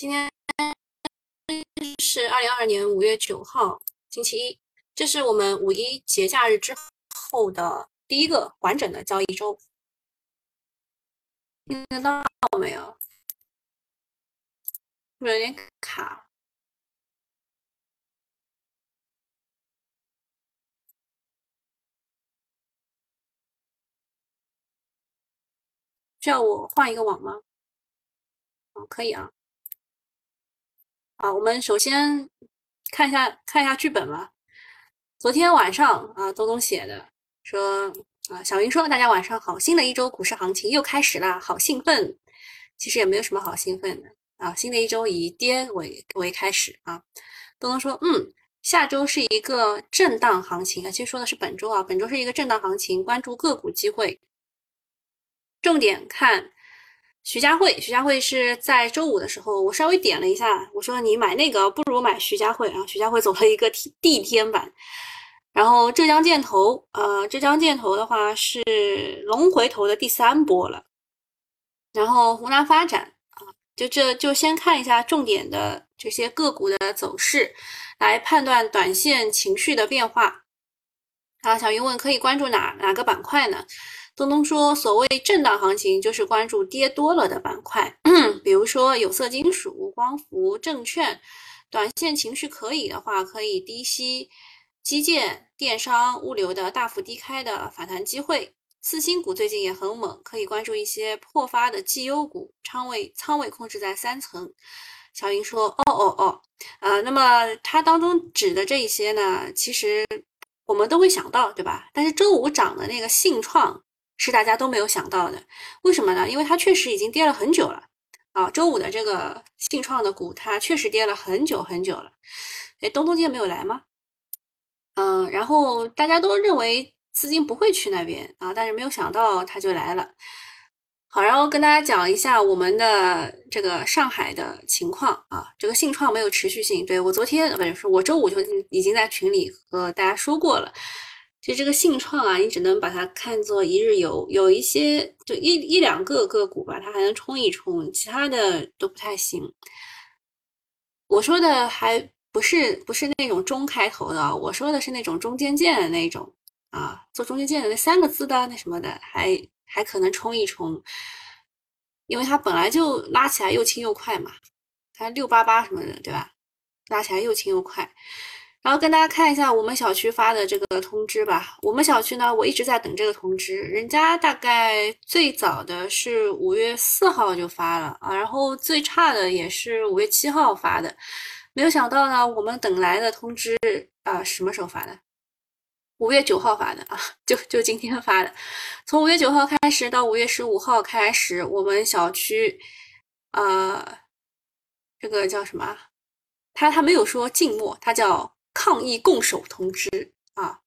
今天是二零二二年五月九号，星期一，这是我们五一节假日之后的第一个完整的交易周。听得到没有？有点卡。需要我换一个网吗？哦，可以啊。好，我们首先看一下看一下剧本吧。昨天晚上啊，东东写的说啊，小云说大家晚上好，新的一周股市行情又开始啦，好兴奋。其实也没有什么好兴奋的啊，新的一周以跌为为开始啊。东东说，嗯，下周是一个震荡行情啊，其实说的是本周啊，本周是一个震荡行情，关注个股机会。重点看徐家汇，徐家汇是在周五的时候，我稍微点了一下，我说你买那个不如买徐家汇啊。徐家汇走了一个地天板，然后浙江建投，呃，浙江建投的话是龙回头的第三波了，然后湖南发展啊，就这就先看一下重点的这些个股的走势，来判断短线情绪的变化。啊，小云问可以关注哪哪个板块呢？东东说：“所谓震荡行情，就是关注跌多了的板块，比如说有色金属、光伏、证券。短线情绪可以的话，可以低吸基建、电商、物流的大幅低开的反弹机会。次新股最近也很猛，可以关注一些破发的绩优股，仓位仓位控制在三层。”小云说：“哦哦哦，呃，那么它当中指的这一些呢，其实我们都会想到，对吧？但是周五涨的那个信创。”是大家都没有想到的，为什么呢？因为它确实已经跌了很久了啊！周五的这个信创的股，它确实跌了很久很久了。哎，东东今天没有来吗？嗯，然后大家都认为资金不会去那边啊，但是没有想到它就来了。好，然后跟大家讲一下我们的这个上海的情况啊，这个信创没有持续性。对我昨天不是，我周五就已经在群里和大家说过了。其实这个信创啊，你只能把它看作一日游，有一些就一一两个个股吧，它还能冲一冲，其他的都不太行。我说的还不是不是那种中开头的，我说的是那种中间件的那种啊，做中间件的那三个字的那什么的，还还可能冲一冲，因为它本来就拉起来又轻又快嘛，它六八八什么的，对吧？拉起来又轻又快。然后跟大家看一下我们小区发的这个通知吧。我们小区呢，我一直在等这个通知，人家大概最早的是五月四号就发了啊，然后最差的也是五月七号发的。没有想到呢，我们等来的通知啊，什么时候发的？五月九号发的啊，就就今天发的。从五月九号开始到五月十五号开始，我们小区，呃，这个叫什么？他他没有说静默，他叫。抗疫共守通知啊，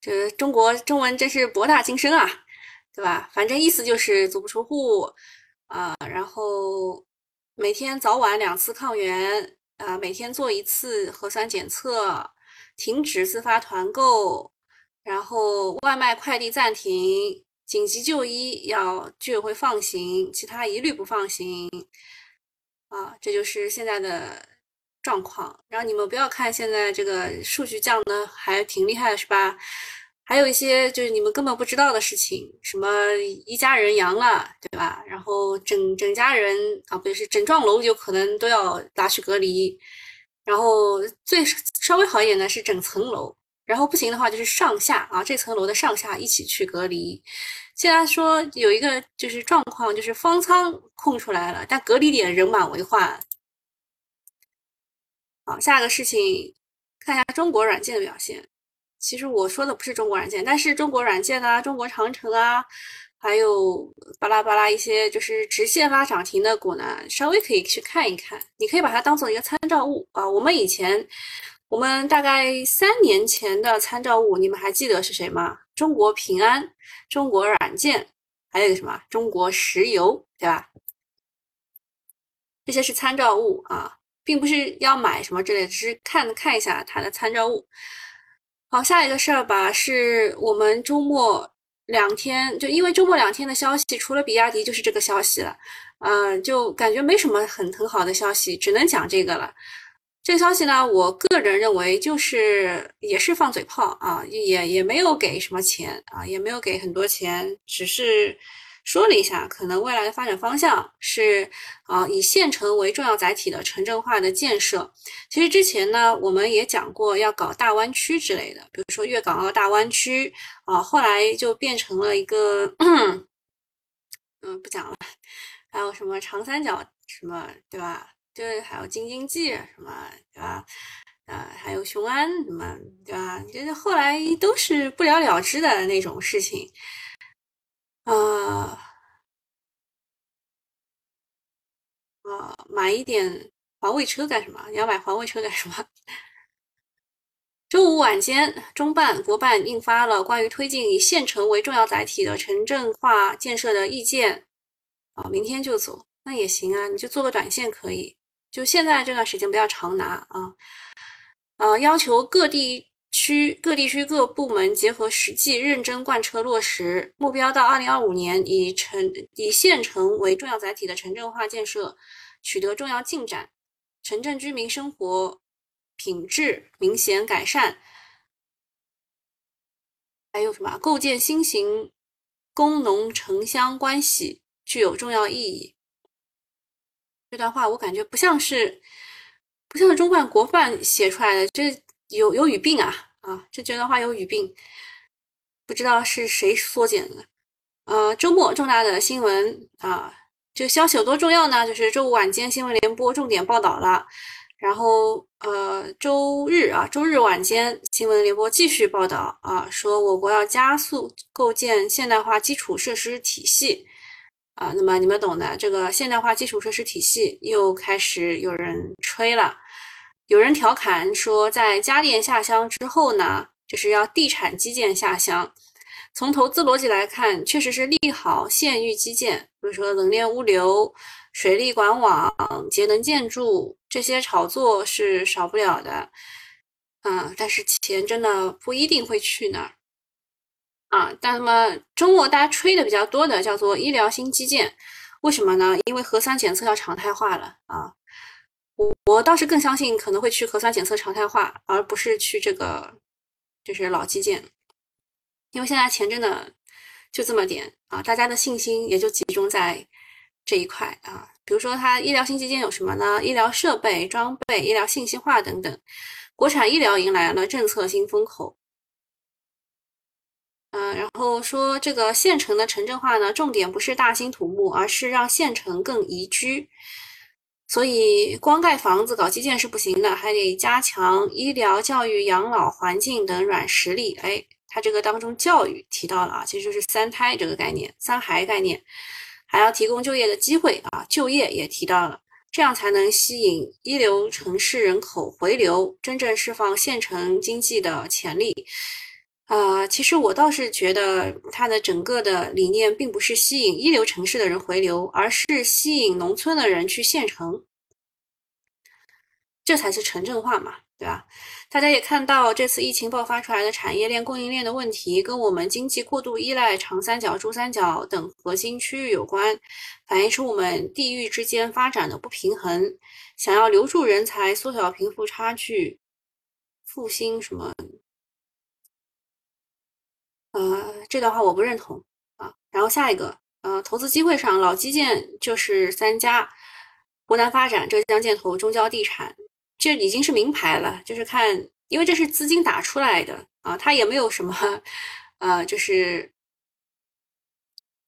这中国中文真是博大精深啊，对吧？反正意思就是足不出户啊，然后每天早晚两次抗原啊，每天做一次核酸检测，停止自发团购，然后外卖快递暂停，紧急就医要居委会放行，其他一律不放行啊，这就是现在的。状况，然后你们不要看现在这个数据降的还挺厉害，是吧？还有一些就是你们根本不知道的事情，什么一家人阳了，对吧？然后整整家人啊，不对，是整幢楼有可能都要拿去隔离。然后最稍微好一点的是整层楼，然后不行的话就是上下啊，这层楼的上下一起去隔离。现在说有一个就是状况，就是方舱空出来了，但隔离点人满为患。好，下一个事情，看一下中国软件的表现。其实我说的不是中国软件，但是中国软件啊，中国长城啊，还有巴拉巴拉一些就是直线拉涨停的股呢，稍微可以去看一看。你可以把它当做一个参照物啊。我们以前，我们大概三年前的参照物，你们还记得是谁吗？中国平安、中国软件，还有个什么？中国石油，对吧？这些是参照物啊。并不是要买什么之类的，只是看看一下它的参照物。好，下一个事儿吧，是我们周末两天，就因为周末两天的消息，除了比亚迪就是这个消息了，呃，就感觉没什么很很好的消息，只能讲这个了。这个消息呢，我个人认为就是也是放嘴炮啊，也也没有给什么钱啊，也没有给很多钱，只是。说了一下，可能未来的发展方向是啊，以县城为重要载体的城镇化的建设。其实之前呢，我们也讲过要搞大湾区之类的，比如说粤港澳大湾区啊，后来就变成了一个，嗯，不讲了。还有什么长三角什么，对吧？就是还有京津冀什么，对吧？呃，还有雄安什么，对吧？就是后来都是不了了之的那种事情。啊啊！买一点环卫车干什么？你要买环卫车干什么？周五晚间，中办国办印发了关于推进以县城为重要载体的城镇化建设的意见。啊，明天就走，那也行啊，你就做个短线可以。就现在这段时间不要常拿啊。啊，要求各地。区各地区各部门结合实际，认真贯彻落实目标，到二零二五年，以城以县城为重要载体的城镇化建设取得重要进展，城镇居民生活品质明显改善。还有什么？构建新型工农城乡关系具有重要意义。这段话我感觉不像是不像是中办国办写出来的，这有有语病啊。啊，这这段话有语病，不知道是谁缩减的。呃，周末重大的新闻啊，这个消息有多重要呢？就是周五晚间新闻联播重点报道了，然后呃，周日啊，周日晚间新闻联播继续报道啊，说我国要加速构建现代化基础设施体系啊。那么你们懂的，这个现代化基础设施体系又开始有人吹了。有人调侃说，在家电下乡之后呢，就是要地产基建下乡。从投资逻辑来看，确实是利好县域基建，比如说冷链物流、水利管网、节能建筑这些炒作是少不了的。嗯，但是钱真的不一定会去那儿啊。那么中国大家吹的比较多的叫做医疗新基建，为什么呢？因为核酸检测要常态化了啊。我我倒是更相信可能会去核酸检测常态化，而不是去这个就是老基建，因为现在钱真的就这么点啊，大家的信心也就集中在这一块啊。比如说，它医疗新基建有什么呢？医疗设备、装备、医疗信息化等等，国产医疗迎来了政策新风口。嗯，然后说这个县城的城镇化呢，重点不是大兴土木，而是让县城更宜居。所以，光盖房子、搞基建是不行的，还得加强医疗、教育、养老、环境等软实力。哎，它这个当中教育提到了啊，其实就是三胎这个概念、三孩概念，还要提供就业的机会啊，就业也提到了，这样才能吸引一流城市人口回流，真正释放县城经济的潜力。啊，其实我倒是觉得它的整个的理念并不是吸引一流城市的人回流，而是吸引农村的人去县城，这才是城镇化嘛，对吧？大家也看到这次疫情爆发出来的产业链供应链的问题，跟我们经济过度依赖长三角、珠三角等核心区域有关，反映出我们地域之间发展的不平衡。想要留住人才，缩小贫富差距，复兴什么？呃，这段话我不认同啊。然后下一个，呃，投资机会上，老基建就是三家：湖南发展、浙江建投、中交地产，这已经是名牌了。就是看，因为这是资金打出来的啊，它也没有什么，呃，就是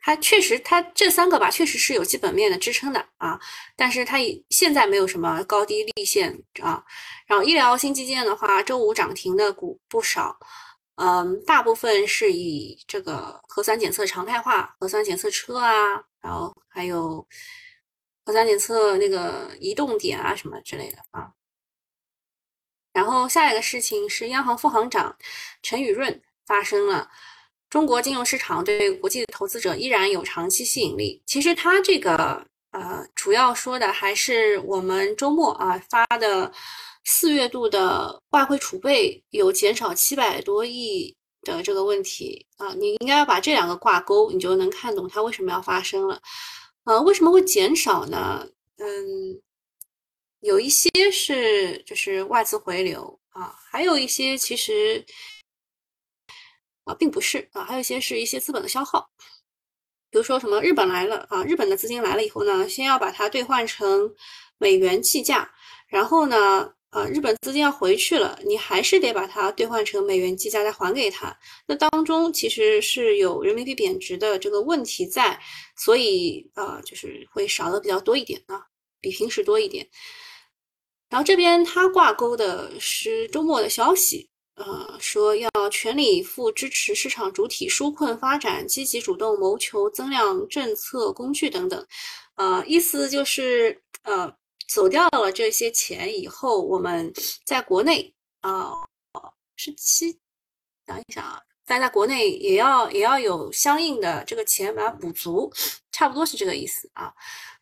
它确实，它这三个吧，确实是有基本面的支撑的啊。但是它现在没有什么高低立线啊。然后医疗新基建的话，周五涨停的股不少。嗯，大部分是以这个核酸检测常态化、核酸检测车啊，然后还有核酸检测那个移动点啊什么之类的啊。然后下一个事情是央行副行长陈雨润发声了，中国金融市场对国际投资者依然有长期吸引力。其实他这个呃，主要说的还是我们周末啊发的。四月度的外汇储备有减少七百多亿的这个问题啊，你应该要把这两个挂钩，你就能看懂它为什么要发生了。呃，为什么会减少呢？嗯，有一些是就是外资回流啊，还有一些其实啊并不是啊，还有一些是一些资本的消耗。比如说什么日本来了啊，日本的资金来了以后呢，先要把它兑换成美元计价，然后呢。啊，日本资金要回去了，你还是得把它兑换成美元计价再还给他。那当中其实是有人民币贬值的这个问题在，所以啊，就是会少的比较多一点啊，比平时多一点。然后这边它挂钩的是周末的消息，呃，说要全力以赴支持市场主体纾困发展，积极主动谋求增量政策工具等等，呃，意思就是呃。走掉了这些钱以后，我们在国内啊是七，想一想啊，但在国内也要也要有相应的这个钱把它补足，差不多是这个意思啊。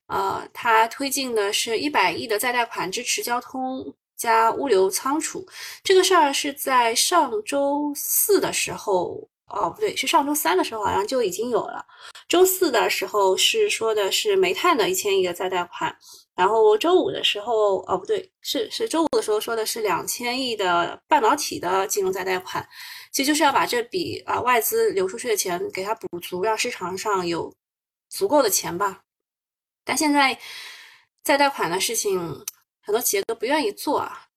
呃，它推进的是一百亿的再贷款支持交通加物流仓储，这个事儿是在上周四的时候，哦不对，是上周三的时候好像就已经有了。周四的时候是说的是煤炭的一千亿的再贷款。然后周五的时候，哦不对，是是周五的时候说的是两千亿的半导体的金融再贷款，其实就是要把这笔啊外资流出去的钱给它补足，让市场上有足够的钱吧。但现在再贷款的事情，很多企业都不愿意做啊。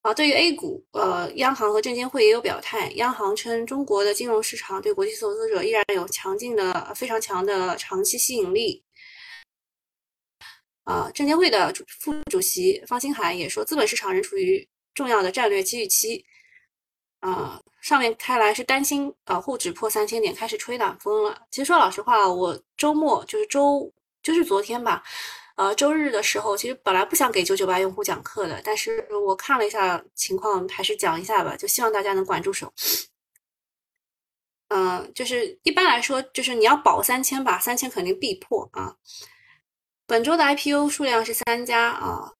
啊，对于 A 股，呃，央行和证监会也有表态，央行称中国的金融市场对国际投资者依然有强劲的、非常强的长期吸引力。啊，证监会的主副主席方星海也说，资本市场仍处于重要的战略机遇期。啊，上面看来是担心啊，沪指破三千点开始吹暖风了。其实说老实话，我周末就是周就是昨天吧，呃，周日的时候，其实本来不想给九九八用户讲课的，但是我看了一下情况，还是讲一下吧，就希望大家能管住手。嗯，就是一般来说，就是你要保三千吧，三千肯定必破啊。本周的 IPO 数量是三家啊，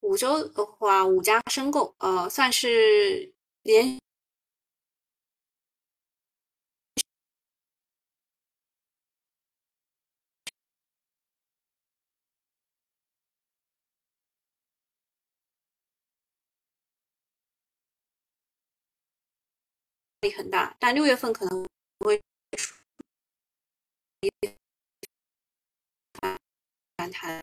五周的话五家申购，呃，算是连力很大，但六月份可能会。反弹。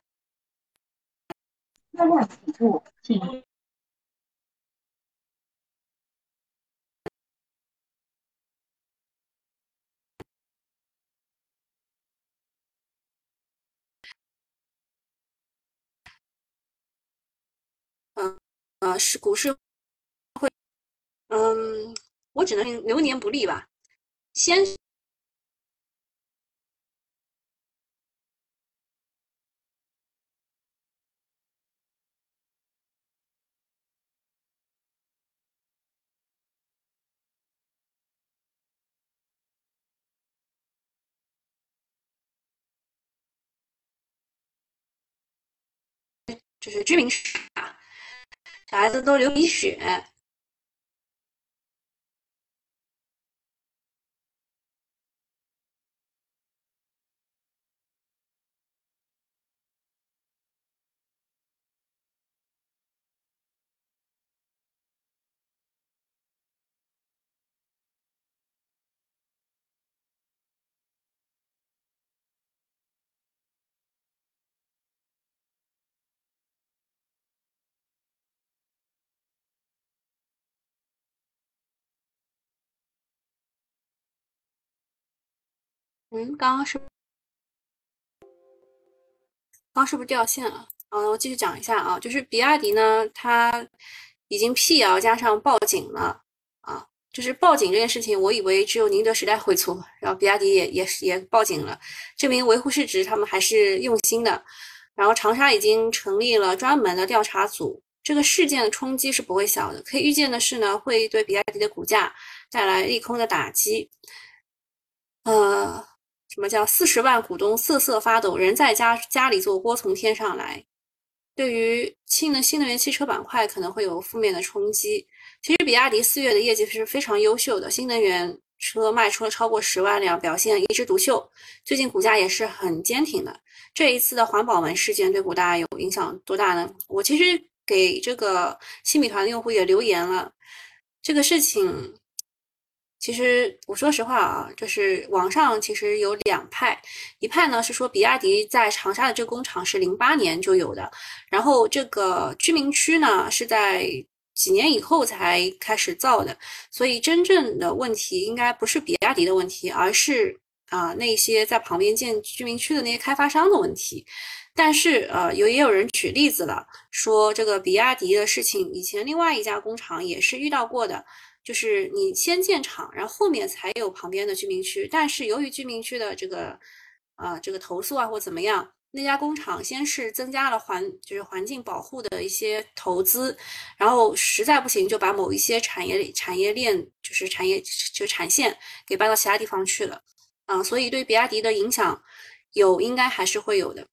嗯，呃，是股市会，嗯，我只能流年不利吧，先。就是居民区啊，小孩子都流鼻血。嗯，刚刚是，刚是不是掉线了？啊，我继续讲一下啊，就是比亚迪呢，它已经辟谣加上报警了啊，就是报警这件事情，我以为只有宁德时代会做，然后比亚迪也也也报警了，证明维护市值他们还是用心的。然后长沙已经成立了专门的调查组，这个事件的冲击是不会小的，可以预见的是呢，会对比亚迪的股价带来利空的打击，呃。什么叫四十万股东瑟瑟发抖，人在家家里做锅从天上来？对于新能新能源汽车板块可能会有负面的冲击。其实比亚迪四月的业绩是非常优秀的，新能源车卖出了超过十万辆，表现一枝独秀。最近股价也是很坚挺的。这一次的环保门事件对股大有影响多大呢？我其实给这个新米团的用户也留言了，这个事情。其实我说实话啊，就是网上其实有两派，一派呢是说比亚迪在长沙的这个工厂是零八年就有的，然后这个居民区呢是在几年以后才开始造的，所以真正的问题应该不是比亚迪的问题，而是啊那些在旁边建居民区的那些开发商的问题。但是呃有也有人举例子了，说这个比亚迪的事情，以前另外一家工厂也是遇到过的。就是你先建厂，然后后面才有旁边的居民区。但是由于居民区的这个，呃，这个投诉啊或怎么样，那家工厂先是增加了环，就是环境保护的一些投资，然后实在不行就把某一些产业产业链，就是产业就产线给搬到其他地方去了。啊，所以对比亚迪的影响有，应该还是会有的。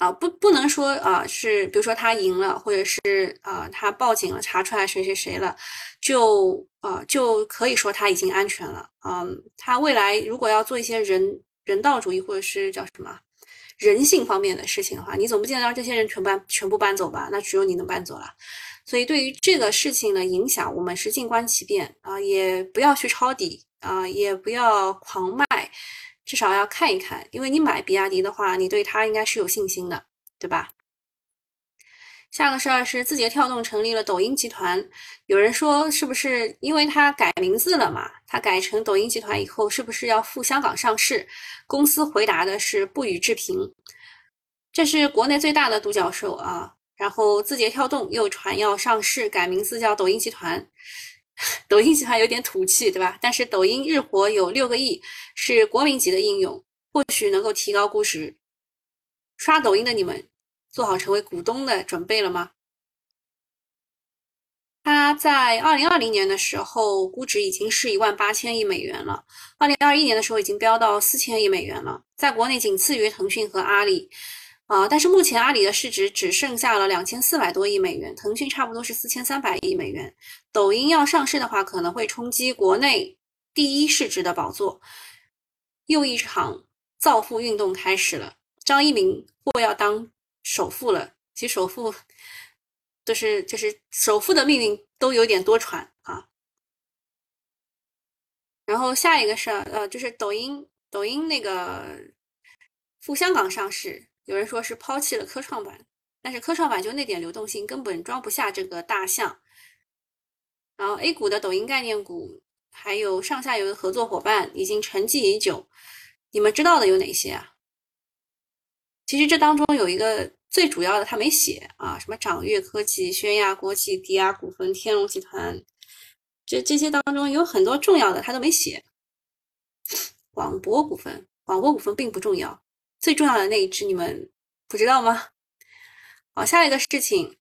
啊，不，不能说啊，是比如说他赢了，或者是啊，他报警了，查出来谁谁谁了，就啊，就可以说他已经安全了。嗯，他未来如果要做一些人人道主义或者是叫什么人性方面的事情的话，你总不见得让这些人全搬全部搬走吧？那只有你能搬走了。所以对于这个事情的影响，我们是静观其变啊，也不要去抄底啊，也不要狂卖。至少要看一看，因为你买比亚迪的话，你对它应该是有信心的，对吧？下个事儿是字节跳动成立了抖音集团，有人说是不是因为它改名字了嘛？它改成抖音集团以后，是不是要赴香港上市？公司回答的是不予置评。这是国内最大的独角兽啊，然后字节跳动又传要上市，改名字叫抖音集团。抖音集团有点土气，对吧？但是抖音日活有六个亿，是国民级的应用，或许能够提高估值。刷抖音的你们做好成为股东的准备了吗？它在二零二零年的时候估值已经是一万八千亿美元了，二零二一年的时候已经飙到四千亿美元了，在国内仅次于腾讯和阿里。啊，但是目前阿里的市值只剩下了两千四百多亿美元，腾讯差不多是四千三百亿美元。抖音要上市的话，可能会冲击国内第一市值的宝座。又一场造富运动开始了，张一鸣或要当首富了。其实首富就是就是首富的命运都有点多舛啊。然后下一个事儿，呃，就是抖音，抖音那个赴香港上市。有人说是抛弃了科创板，但是科创板就那点流动性根本装不下这个大象。然后 A 股的抖音概念股还有上下游的合作伙伴已经沉寂已久，你们知道的有哪些啊？其实这当中有一个最主要的他没写啊，什么掌阅科技、宣亚国际、迪亚股份、天龙集团，这这些当中有很多重要的他都没写。广博股份，广博股份并不重要。最重要的那一只你们不知道吗？好，下一个事情。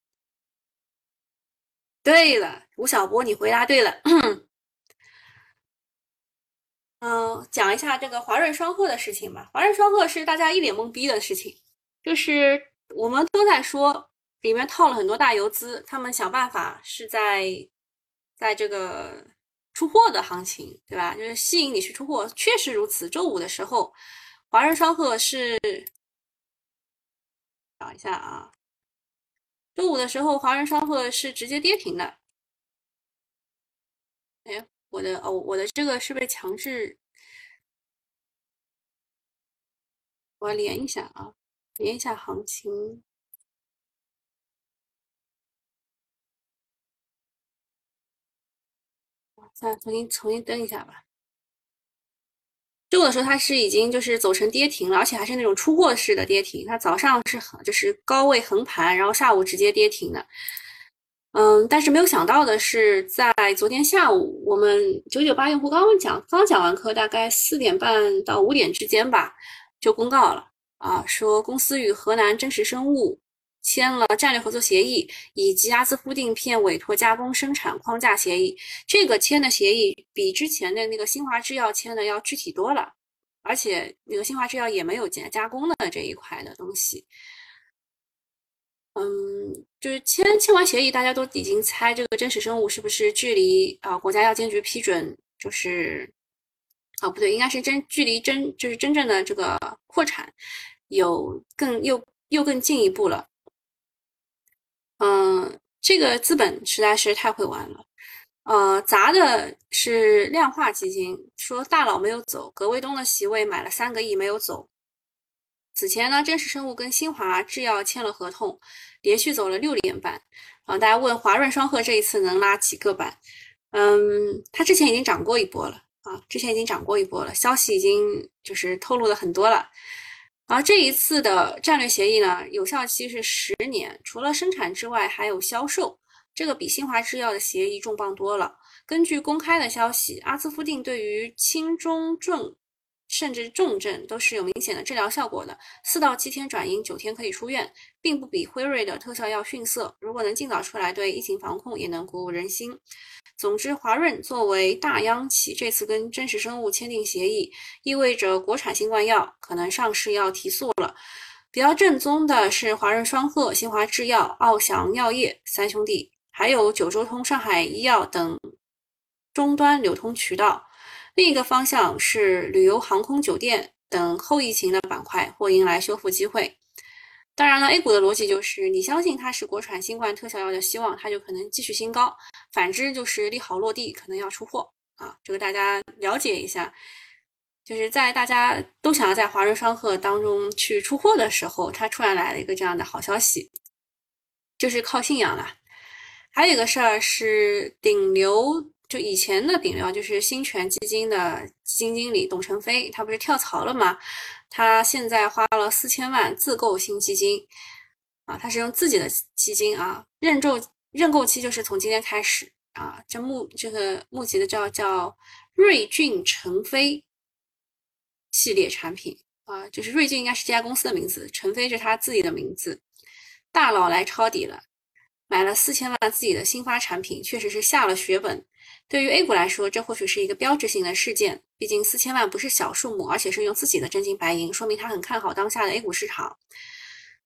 对了，吴晓波，你回答对了。嗯，讲一下这个华润双鹤的事情吧。华润双鹤是大家一脸懵逼的事情，就是我们都在说里面套了很多大游资，他们想办法是在在这个出货的行情，对吧？就是吸引你去出货，确实如此。周五的时候。华润双鹤是，找一下啊，周五的时候，华润双鹤是直接跌停的。哎，我的哦，我的这个是不是强制？我连一下啊，连一下行情。再重新重新登一下吧。周五的时候，它是已经就是走成跌停了，而且还是那种出货式的跌停。它早上是就是高位横盘，然后下午直接跌停的。嗯，但是没有想到的是，在昨天下午，我们九九八用户刚刚讲，刚讲完课，大概四点半到五点之间吧，就公告了啊，说公司与河南真实生物签了战略合作协议，以及阿兹夫定片委托加工生产框架协议。这个签的协议比之前的那个新华制药签的要具体多了，而且那个新华制药也没有加加工的这一块的东西。嗯，就是签签完协议，大家都已经猜这个真实生物是不是距离啊国家药监局批准，就是啊不对，应该是真距离真就是真正的这个扩产有更又又更进一步了。这个资本实在是太会玩了。呃，砸的是量化基金，说大佬没有走，葛卫东的席位买了三个亿没有走。此前呢，真实生物跟新华制药签了合同，连续走了六连板。啊，大家问华润双鹤这一次能拉几个板？嗯，它之前已经涨过一波了啊，之前已经涨过一波了，消息已经就是透露的很多了。而这一次的战略协议呢，有效期是十年，除了生产之外，还有销售。这个比新华制药的协议重磅多了。根据公开的消息，阿兹夫定对于轻中重甚至重症都是有明显的治疗效果的，四到七天转阴，九天可以出院，并不比辉瑞的特效药逊色。如果能尽早出来，对疫情防控也能鼓舞人心。总之，华润作为大央企，这次跟真实生物签订协议，意味着国产新冠药可能上市要提速了。比较正宗的是华润双鹤、新华制药、奥翔药业三兄弟。还有九州通、上海医药等终端流通渠道。另一个方向是旅游、航空、酒店等后疫情的板块或迎来修复机会。当然了，A 股的逻辑就是，你相信它是国产新冠特效药的希望，它就可能继续新高；反之就是利好落地，可能要出货啊。这个大家了解一下。就是在大家都想要在华润双鹤当中去出货的时候，它突然来了一个这样的好消息，就是靠信仰了。还有一个事儿是顶流，就以前的顶流，就是新泉基金的基金经理董成飞，他不是跳槽了吗？他现在花了四千万自购新基金，啊，他是用自己的基金啊，认购认购期就是从今天开始啊，这募这个募集的叫叫瑞俊成飞系列产品啊，就是瑞俊应该是这家公司的名字，成飞是他自己的名字，大佬来抄底了。买了四千万自己的新发产品，确实是下了血本。对于 A 股来说，这或许是一个标志性的事件。毕竟四千万不是小数目，而且是用自己的真金白银，说明他很看好当下的 A 股市场。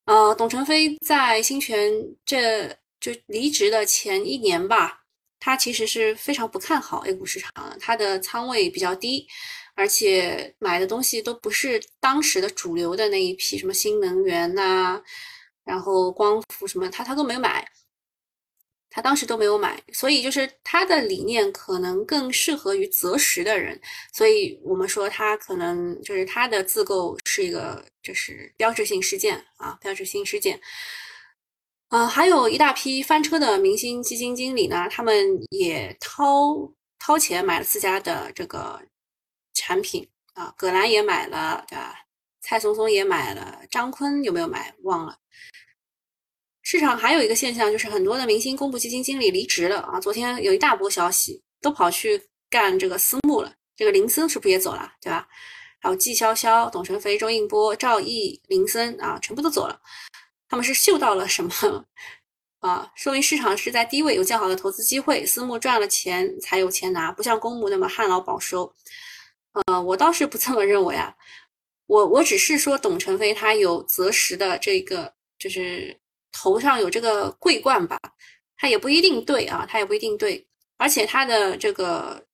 呃，董承飞在新泉这就离职的前一年吧，他其实是非常不看好 A 股市场的，他的仓位比较低，而且买的东西都不是当时的主流的那一批，什么新能源呐，然后光伏什么，他他都没买。他当时都没有买，所以就是他的理念可能更适合于择时的人，所以我们说他可能就是他的自购是一个就是标志性事件啊，标志性事件。啊，还有一大批翻车的明星基金经理呢，他们也掏掏钱买了自家的这个产品啊，葛兰也买了，对吧？蔡松松也买了，张坤有没有买？忘了。市场还有一个现象，就是很多的明星公募基金经理离职了啊！昨天有一大波消息，都跑去干这个私募了。这个林森是不是也走了，对吧？还有季潇潇、董成飞、周应波、赵毅、林森啊，全部都走了。他们是嗅到了什么啊？说明市场是在低位有较好的投资机会，私募赚了钱才有钱拿，不像公募那么旱涝保收。呃，我倒是不这么认为啊，我我只是说董成飞他有择时的这个就是。头上有这个桂冠吧，它也不一定对啊，它也不一定对，而且它的这个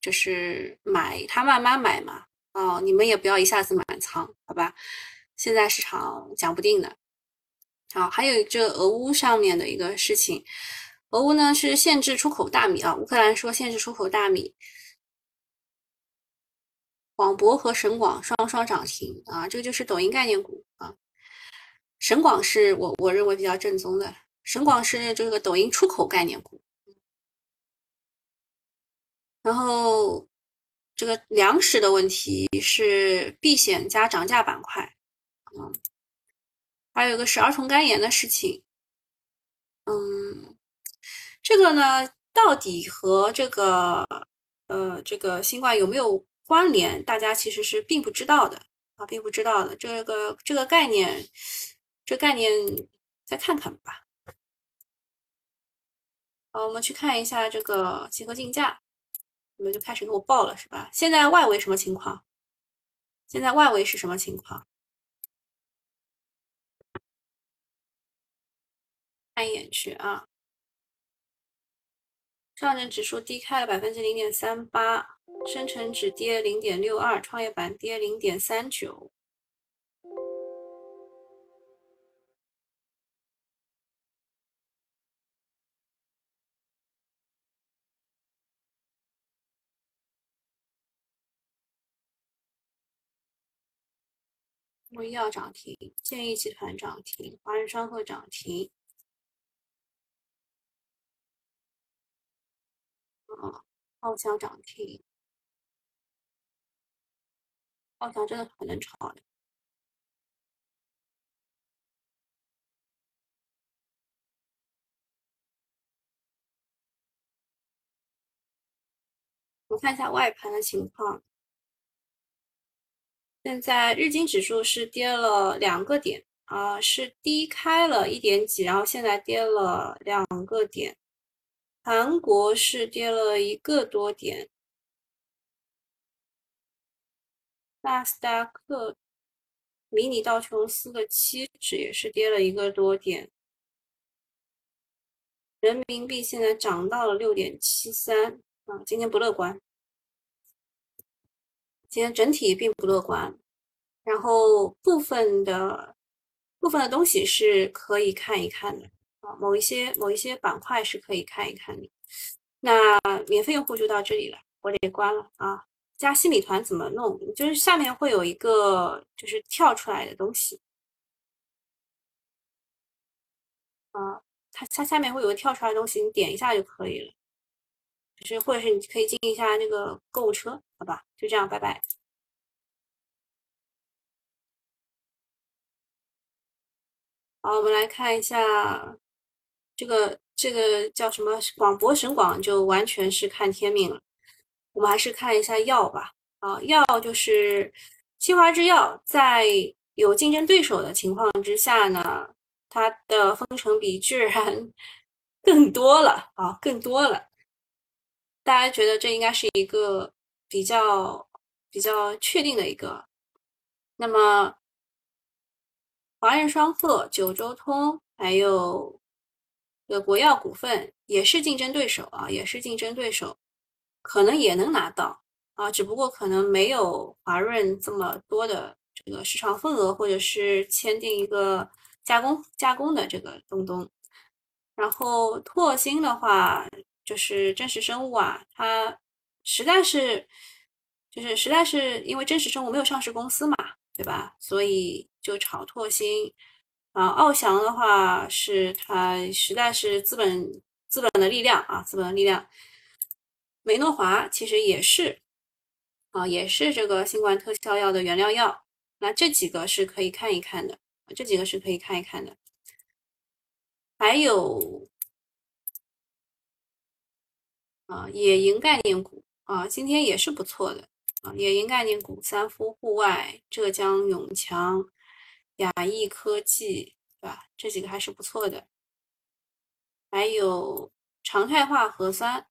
就是买，他慢慢买嘛，哦，你们也不要一下子满仓，好吧？现在市场讲不定的。好，还有这俄乌上面的一个事情，俄乌呢是限制出口大米啊，乌克兰说限制出口大米，广博和省广双双涨停啊，这个就是抖音概念股啊。省广是我我认为比较正宗的，省广是这个抖音出口概念股，然后这个粮食的问题是避险加涨价板块，嗯，还有一个是儿童肝炎的事情，嗯，这个呢到底和这个呃这个新冠有没有关联，大家其实是并不知道的啊，并不知道的。这个这个概念。这概念再看看吧。好，我们去看一下这个集合竞价，你们就开始给我报了是吧？现在外围什么情况？现在外围是什么情况？看一眼去啊。上证指数低开了百分之零点三八，深成指跌零点六二，创业板跌零点三九。医药涨停，建议集团涨停，华润双鹤涨停。啊，奥翔涨停，奥翔真的很能炒的。我看一下外盘的情况。现在日经指数是跌了两个点啊，是低开了一点几，然后现在跌了两个点。韩国是跌了一个多点，纳斯达克迷你道琼斯的期指也是跌了一个多点。人民币现在涨到了六点七三啊，今天不乐观。今天整体并不乐观，然后部分的部分的东西是可以看一看的啊，某一些某一些板块是可以看一看的。那免费用户就到这里了，我得关了啊。加新米团怎么弄？就是下面会有一个就是跳出来的东西啊，它它下面会有个跳出来的东西，你点一下就可以了。就是或者是你可以进一下那个购物车，好吧？就这样，拜拜。好，我们来看一下这个这个叫什么广博神广，就完全是看天命了。我们还是看一下药吧。啊，药就是清华制药，在有竞争对手的情况之下呢，它的分成比居然 更多了啊，更多了。大家觉得这应该是一个比较比较确定的一个。那么，华润双鹤、九州通还有这国药股份也是竞争对手啊，也是竞争对手，可能也能拿到啊，只不过可能没有华润这么多的这个市场份额，或者是签订一个加工加工的这个东东。然后拓新的话。就是真实生物啊，它实在是，就是实在是因为真实生物没有上市公司嘛，对吧？所以就炒拓新。啊，奥翔的话是它实在是资本资本的力量啊，资本的力量。美诺华其实也是，啊，也是这个新冠特效药的原料药。那这几个是可以看一看的，这几个是可以看一看的。还有。啊，野营概念股啊，今天也是不错的啊。野营概念股，三夫户外、浙江永强、雅易科技，对吧？这几个还是不错的。还有常态化核酸，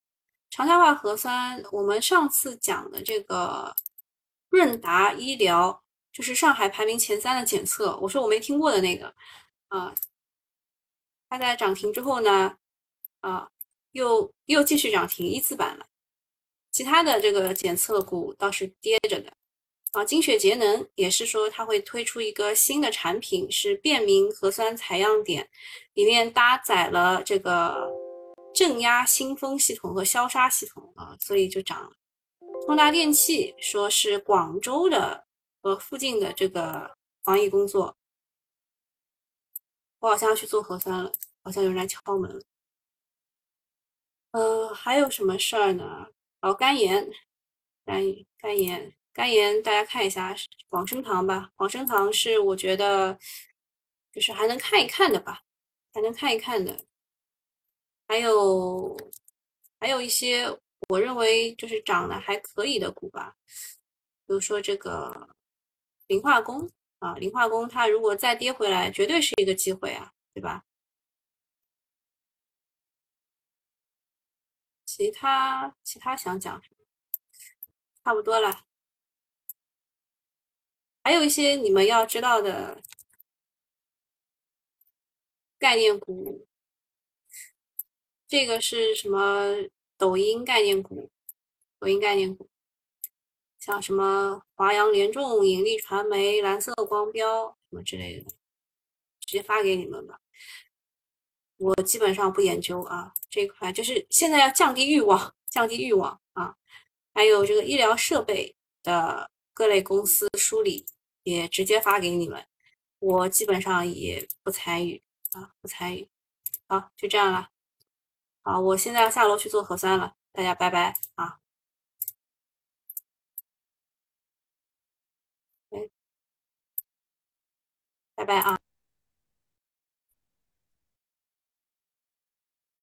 常态化核酸，我们上次讲的这个润达医疗，就是上海排名前三的检测，我说我没听过的那个啊，它在涨停之后呢，啊。又又继续涨停一字板了，其他的这个检测股倒是跌着的啊。精雪节能也是说它会推出一个新的产品，是便民核酸采样点，里面搭载了这个正压新风系统和消杀系统啊，所以就涨了。通达电器说是广州的和附近的这个防疫工作，我好像要去做核酸了，好像有人来敲门。呃，还有什么事儿呢？哦，肝炎，肝肝炎，肝炎，大家看一下广生堂吧。广生堂是我觉得就是还能看一看的吧，还能看一看的。还有还有一些我认为就是涨得还可以的股吧，比如说这个磷化工啊，磷化工它如果再跌回来，绝对是一个机会啊，对吧？其他其他想讲？差不多了。还有一些你们要知道的概念股，这个是什么？抖音概念股，抖音概念股，像什么华阳联众、引力传媒、蓝色光标什么之类的，直接发给你们吧。我基本上不研究啊，这块就是现在要降低欲望，降低欲望啊。还有这个医疗设备的各类公司梳理，也直接发给你们。我基本上也不参与啊，不参与。好，就这样了。好，我现在要下楼去做核酸了，大家拜拜啊！拜拜啊！